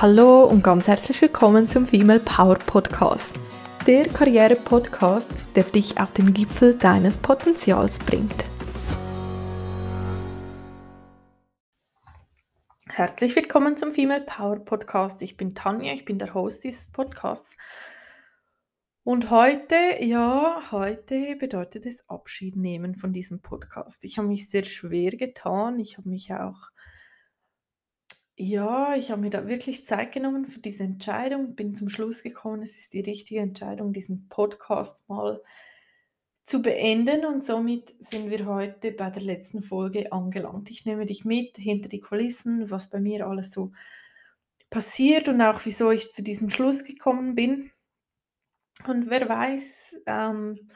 Hallo und ganz herzlich willkommen zum Female Power Podcast. Der Karriere-Podcast, der dich auf den Gipfel deines Potenzials bringt. Herzlich willkommen zum Female Power Podcast. Ich bin Tanja, ich bin der Host dieses Podcasts. Und heute, ja, heute bedeutet es Abschied nehmen von diesem Podcast. Ich habe mich sehr schwer getan. Ich habe mich auch ja, ich habe mir da wirklich Zeit genommen für diese Entscheidung, bin zum Schluss gekommen, es ist die richtige Entscheidung, diesen Podcast mal zu beenden und somit sind wir heute bei der letzten Folge angelangt. Ich nehme dich mit hinter die Kulissen, was bei mir alles so passiert und auch wieso ich zu diesem Schluss gekommen bin. Und wer weiß, ähm,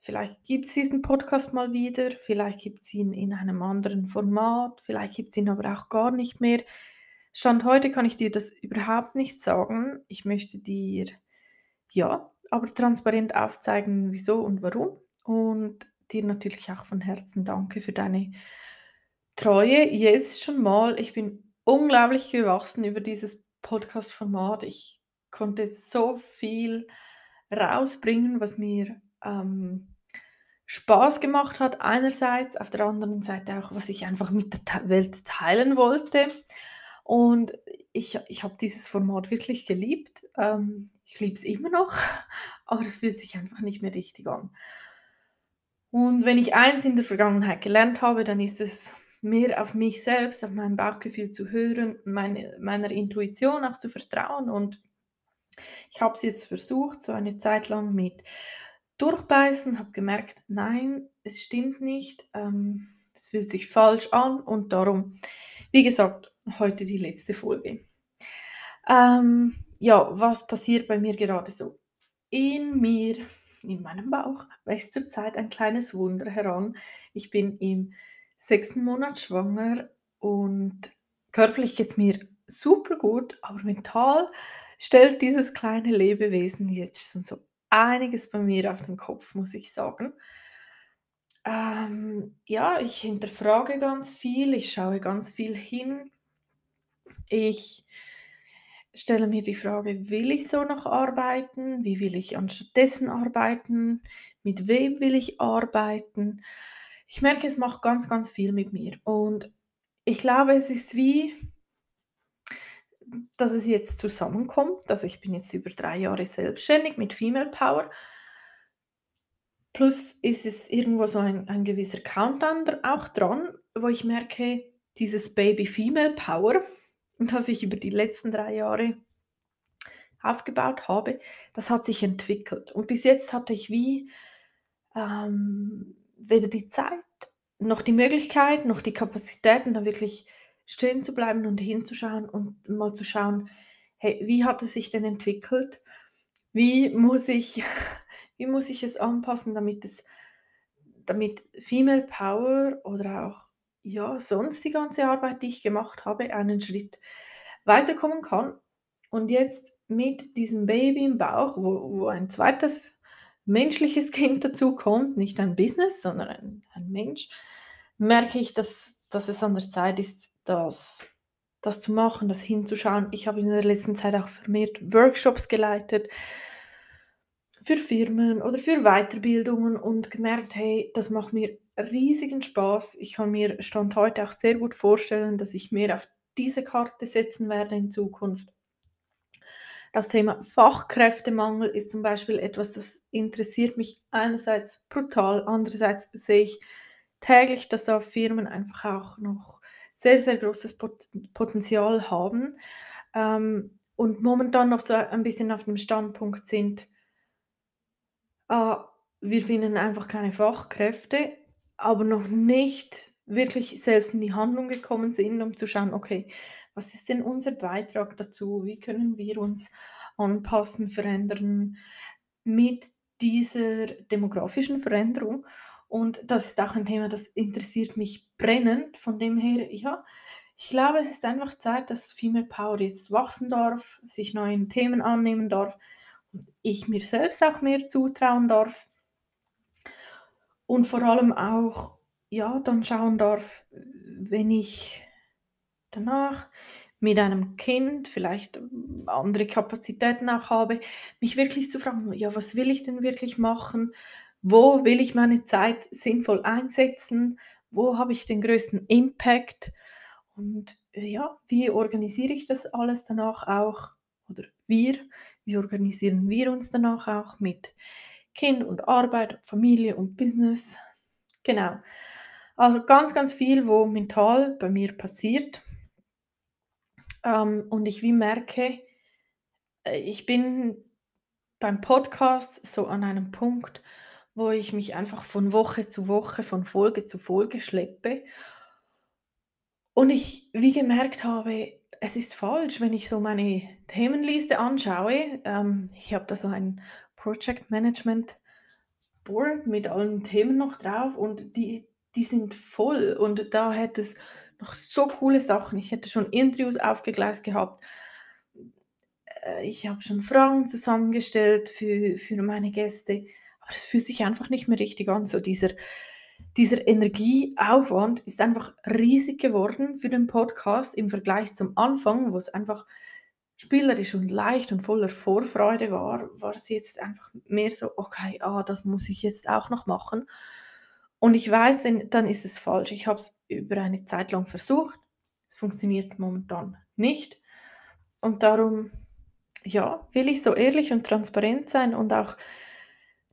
vielleicht gibt es diesen Podcast mal wieder, vielleicht gibt es ihn in einem anderen Format, vielleicht gibt es ihn aber auch gar nicht mehr. Stand heute kann ich dir das überhaupt nicht sagen. Ich möchte dir, ja, aber transparent aufzeigen, wieso und warum. Und dir natürlich auch von Herzen danke für deine Treue. Jetzt schon mal, ich bin unglaublich gewachsen über dieses Podcast-Format. Ich konnte so viel rausbringen, was mir ähm, Spaß gemacht hat, einerseits, auf der anderen Seite auch, was ich einfach mit der Welt teilen wollte. Und ich, ich habe dieses Format wirklich geliebt. Ähm, ich liebe es immer noch, aber es fühlt sich einfach nicht mehr richtig an. Und wenn ich eins in der Vergangenheit gelernt habe, dann ist es mehr auf mich selbst, auf mein Bauchgefühl zu hören, meine, meiner Intuition auch zu vertrauen. Und ich habe es jetzt versucht, so eine Zeit lang mit Durchbeißen, habe gemerkt, nein, es stimmt nicht, ähm, es fühlt sich falsch an und darum, wie gesagt, heute die letzte Folge. Ähm, ja, was passiert bei mir gerade so? In mir, in meinem Bauch, wächst zurzeit ein kleines Wunder heran. Ich bin im sechsten Monat schwanger und körperlich geht es mir super gut, aber mental stellt dieses kleine Lebewesen jetzt schon so einiges bei mir auf den Kopf, muss ich sagen. Ähm, ja, ich hinterfrage ganz viel, ich schaue ganz viel hin ich stelle mir die Frage, will ich so noch arbeiten? Wie will ich anstattdessen arbeiten? Mit wem will ich arbeiten? Ich merke, es macht ganz, ganz viel mit mir. Und ich glaube, es ist wie, dass es jetzt zusammenkommt. Also ich bin jetzt über drei Jahre selbstständig mit Female Power. Plus ist es irgendwo so ein, ein gewisser Countdown auch dran, wo ich merke, dieses Baby Female Power, das ich über die letzten drei Jahre aufgebaut habe, das hat sich entwickelt. Und bis jetzt hatte ich wie ähm, weder die Zeit noch die Möglichkeit noch die Kapazitäten, da wirklich stehen zu bleiben und hinzuschauen und mal zu schauen, hey, wie hat es sich denn entwickelt? Wie muss ich, wie muss ich es anpassen, damit es, damit Female Power oder auch ja, sonst die ganze Arbeit, die ich gemacht habe, einen Schritt weiterkommen kann. Und jetzt mit diesem Baby im Bauch, wo, wo ein zweites menschliches Kind dazu kommt, nicht ein Business, sondern ein, ein Mensch, merke ich, dass, dass es an der Zeit ist, das, das zu machen, das hinzuschauen. Ich habe in der letzten Zeit auch vermehrt Workshops geleitet für Firmen oder für Weiterbildungen und gemerkt, hey, das macht mir riesigen Spaß. Ich kann mir Stand heute auch sehr gut vorstellen, dass ich mehr auf diese Karte setzen werde in Zukunft. Das Thema Fachkräftemangel ist zum Beispiel etwas, das interessiert mich einerseits brutal, andererseits sehe ich täglich, dass da Firmen einfach auch noch sehr, sehr großes Potenzial haben ähm, und momentan noch so ein bisschen auf dem Standpunkt sind, äh, wir finden einfach keine Fachkräfte, aber noch nicht wirklich selbst in die Handlung gekommen sind, um zu schauen, okay, was ist denn unser Beitrag dazu? Wie können wir uns anpassen, verändern mit dieser demografischen Veränderung? Und das ist auch ein Thema, das interessiert mich brennend. Von dem her, ja, ich glaube, es ist einfach Zeit, dass Female Power jetzt wachsen darf, sich neuen Themen annehmen darf und ich mir selbst auch mehr zutrauen darf und vor allem auch, ja, dann schauen darf, wenn ich danach mit einem Kind vielleicht ähm, andere Kapazitäten auch habe, mich wirklich zu fragen, ja, was will ich denn wirklich machen? Wo will ich meine Zeit sinnvoll einsetzen? Wo habe ich den größten Impact? Und äh, ja, wie organisiere ich das alles danach auch? Oder wir, wie organisieren wir uns danach auch mit Kind und Arbeit, Familie und Business? Genau. Also ganz, ganz viel, wo mental bei mir passiert. Ähm, und ich wie merke, äh, ich bin beim Podcast so an einem Punkt, wo ich mich einfach von Woche zu Woche, von Folge zu Folge schleppe. Und ich wie gemerkt habe, es ist falsch, wenn ich so meine Themenliste anschaue. Ähm, ich habe da so ein Project Management Board mit allen Themen noch drauf und die, die sind voll. Und da hätte es noch so coole Sachen. Ich hätte schon Interviews aufgegleist gehabt. Äh, ich habe schon Fragen zusammengestellt für, für meine Gäste. Aber es fühlt sich einfach nicht mehr richtig an. So dieser, dieser Energieaufwand ist einfach riesig geworden für den Podcast im Vergleich zum Anfang, wo es einfach spielerisch und leicht und voller Vorfreude war, war es jetzt einfach mehr so, okay, ah, das muss ich jetzt auch noch machen. Und ich weiß, dann ist es falsch. Ich habe es über eine Zeit lang versucht. Es funktioniert momentan nicht. Und darum, ja, will ich so ehrlich und transparent sein und auch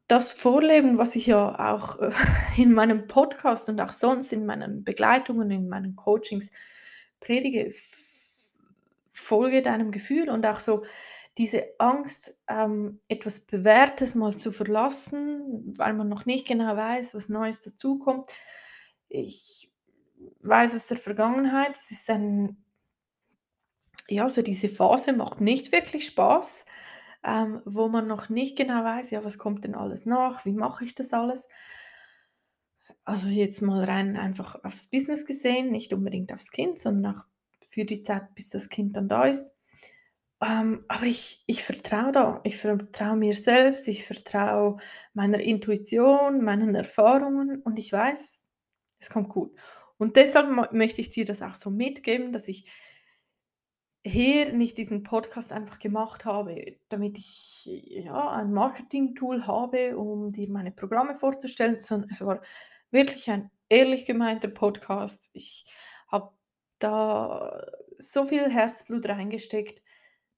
das vorleben, was ich ja auch äh, in meinem Podcast und auch sonst in meinen Begleitungen, in meinen Coachings predige, folge deinem Gefühl und auch so diese Angst, ähm, etwas Bewährtes mal zu verlassen, weil man noch nicht genau weiß, was Neues dazukommt. Ich weiß aus der Vergangenheit, es ist ein, ja, so diese Phase macht nicht wirklich Spaß ähm, wo man noch nicht genau weiß, ja, was kommt denn alles nach, wie mache ich das alles. Also jetzt mal rein einfach aufs Business gesehen, nicht unbedingt aufs Kind, sondern auch für die Zeit, bis das Kind dann da ist. Ähm, aber ich, ich vertraue da, ich vertraue mir selbst, ich vertraue meiner Intuition, meinen Erfahrungen und ich weiß, es kommt gut. Und deshalb möchte ich dir das auch so mitgeben, dass ich hier nicht diesen Podcast einfach gemacht habe, damit ich ja, ein Marketing-Tool habe, um dir meine Programme vorzustellen, sondern es war wirklich ein ehrlich gemeinter Podcast. Ich habe da so viel Herzblut reingesteckt,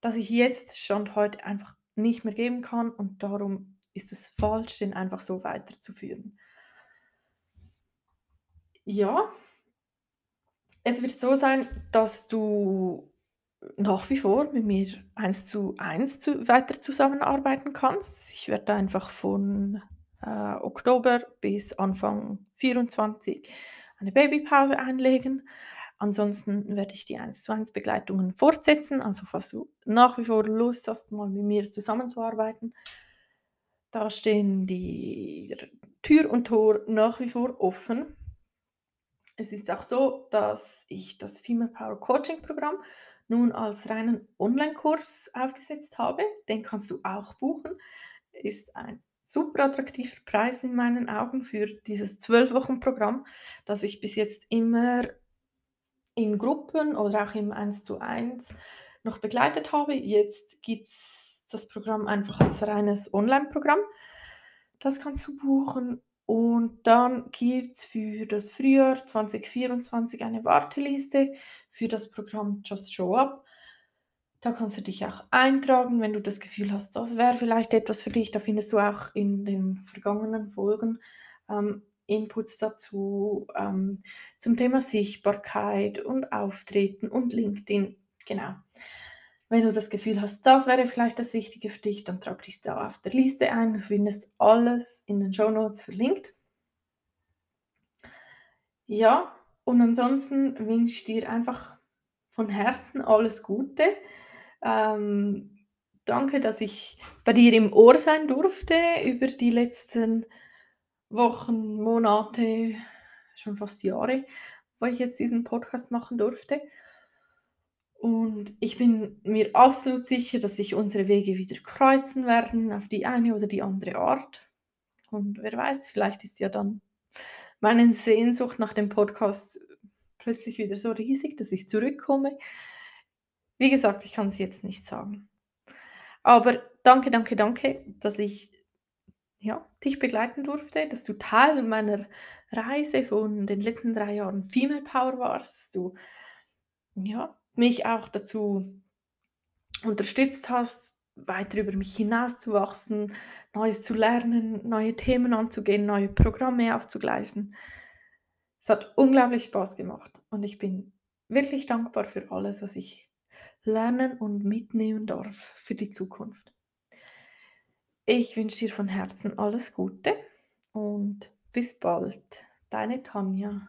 dass ich jetzt schon heute einfach nicht mehr geben kann und darum ist es falsch, den einfach so weiterzuführen. Ja, es wird so sein, dass du nach wie vor mit mir eins zu eins zu, weiter zusammenarbeiten kannst. Ich werde einfach von äh, Oktober bis Anfang 24 eine Babypause einlegen. Ansonsten werde ich die 1 zu 1 Begleitungen fortsetzen. Also falls du nach wie vor Lust hast, mal mit mir zusammenzuarbeiten, da stehen die Tür und Tor nach wie vor offen. Es ist auch so, dass ich das Female Power Coaching Programm nun als reinen Online-Kurs aufgesetzt habe. Den kannst du auch buchen. Ist ein super attraktiver Preis in meinen Augen für dieses 12-Wochen-Programm, das ich bis jetzt immer in Gruppen oder auch im 1 zu 1 noch begleitet habe. Jetzt gibt es das Programm einfach als reines Online-Programm. Das kannst du buchen. Und dann gibt es für das Frühjahr 2024 eine Warteliste für das Programm Just Show Up. Da kannst du dich auch eintragen, wenn du das Gefühl hast, das wäre vielleicht etwas für dich. Da findest du auch in den vergangenen Folgen ähm, Inputs dazu ähm, zum Thema Sichtbarkeit und Auftreten und LinkedIn. Genau. Wenn du das Gefühl hast, das wäre vielleicht das Richtige für dich, dann trag dich da auf der Liste ein. Du findest alles in den Show Notes verlinkt. Ja, und ansonsten wünsche ich dir einfach von Herzen alles Gute. Ähm, danke, dass ich bei dir im Ohr sein durfte über die letzten Wochen, Monate, schon fast Jahre, wo ich jetzt diesen Podcast machen durfte. Und ich bin mir absolut sicher, dass sich unsere Wege wieder kreuzen werden auf die eine oder die andere Art. Und wer weiß, vielleicht ist ja dann meine Sehnsucht nach dem Podcast plötzlich wieder so riesig, dass ich zurückkomme. Wie gesagt, ich kann's jetzt nicht sagen. Aber danke, danke, danke, dass ich, ja, dich begleiten durfte, dass du Teil meiner Reise von den letzten 3 Jahren Female Power warst, dass du, ja, mich auch dazu unterstützt hast, weiter über mich hinauszuwachsen, Neues zu lernen, neue Themen anzugehen, neue Programme aufzugleisen. Es hat unglaublich Spaß gemacht und ich bin wirklich dankbar für alles, was ich lernen und mitnehmen darf für die Zukunft. Ich wünsche dir von Herzen alles Gute und bis bald. Deine Tanja.